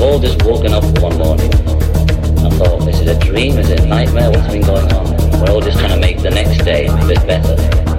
We've all just woken up one morning and thought, "Is it a dream, is it a nightmare, what's been going on? We're all just trying to make the next day a bit better.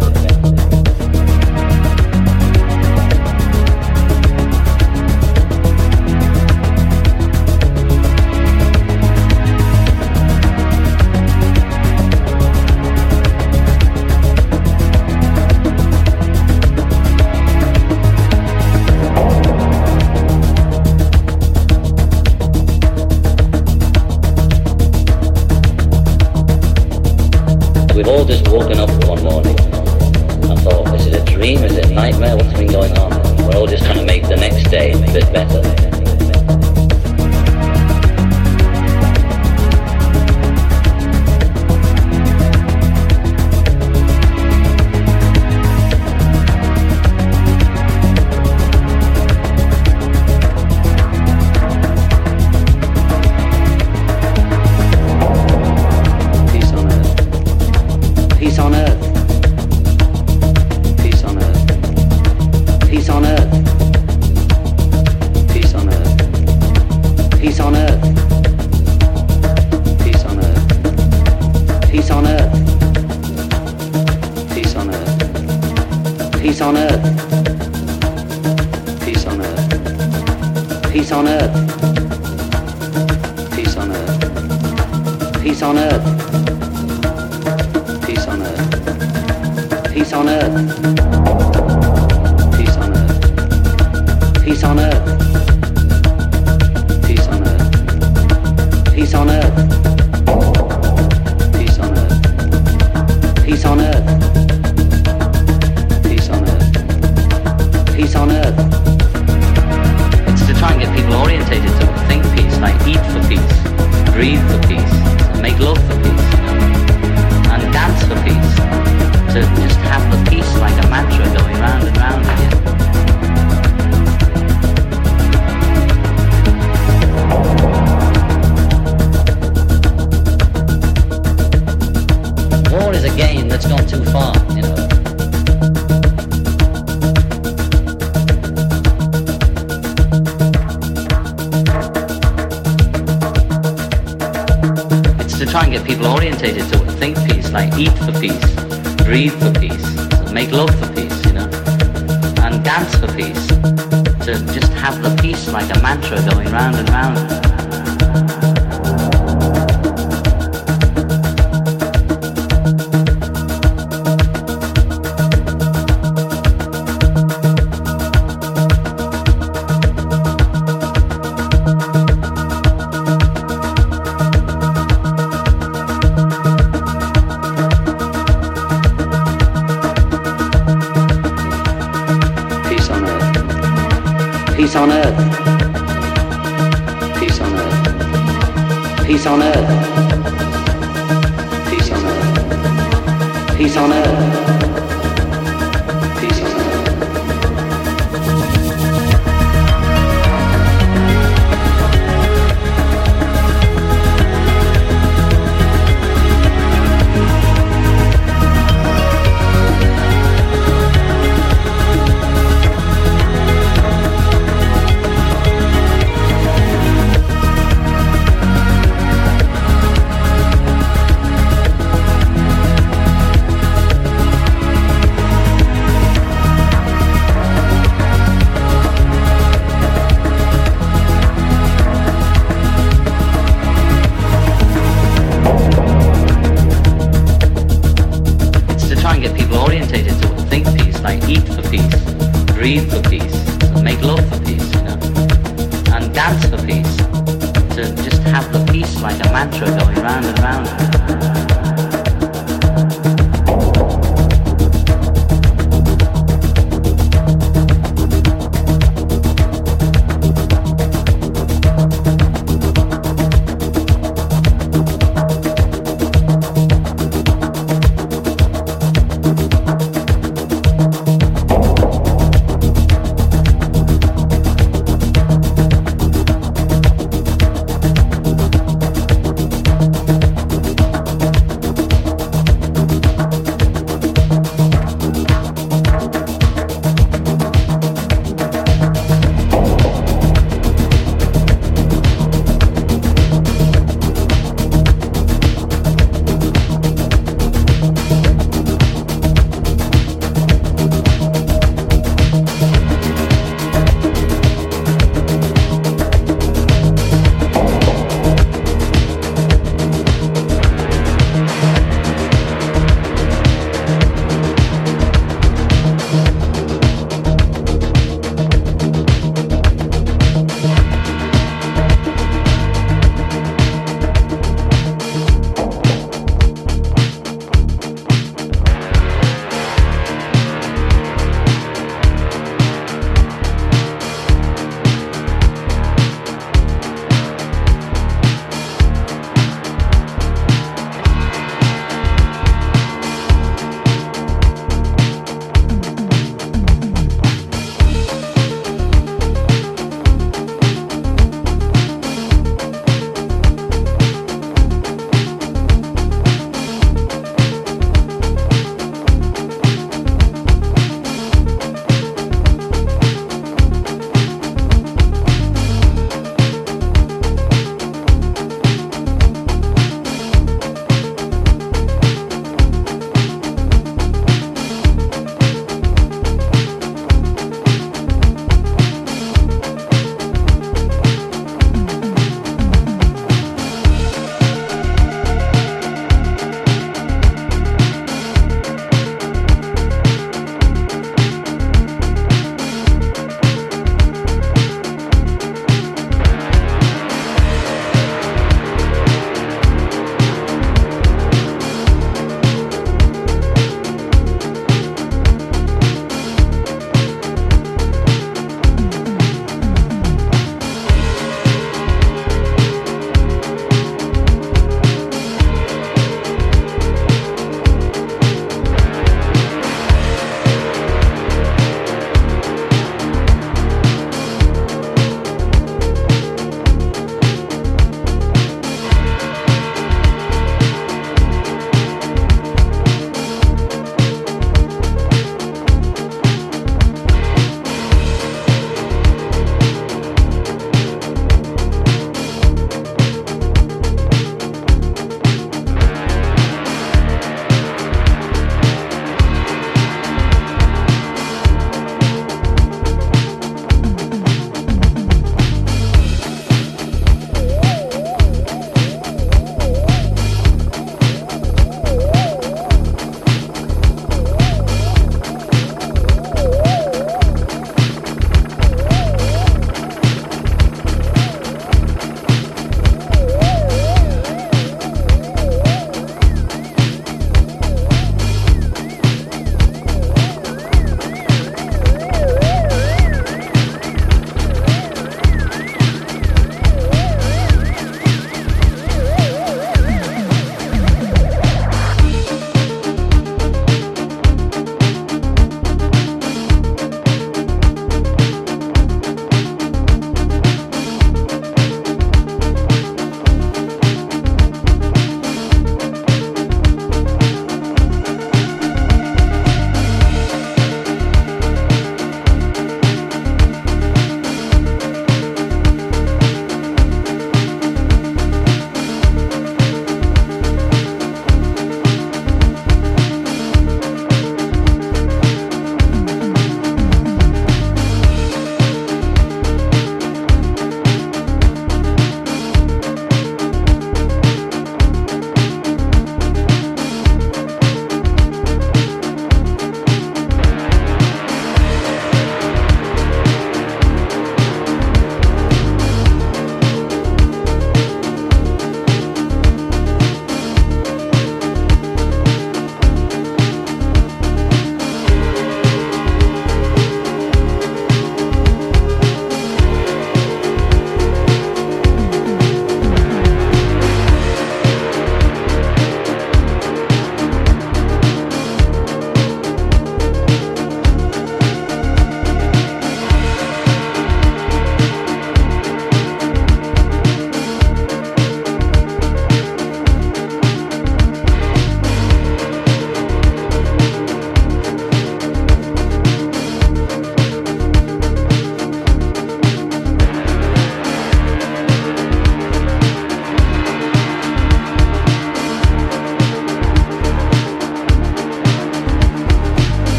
all just woken up one morning and thought, is it a dream? Is it a nightmare? What's been going on? We're all just trying to make the next day a bit better.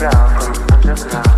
Sound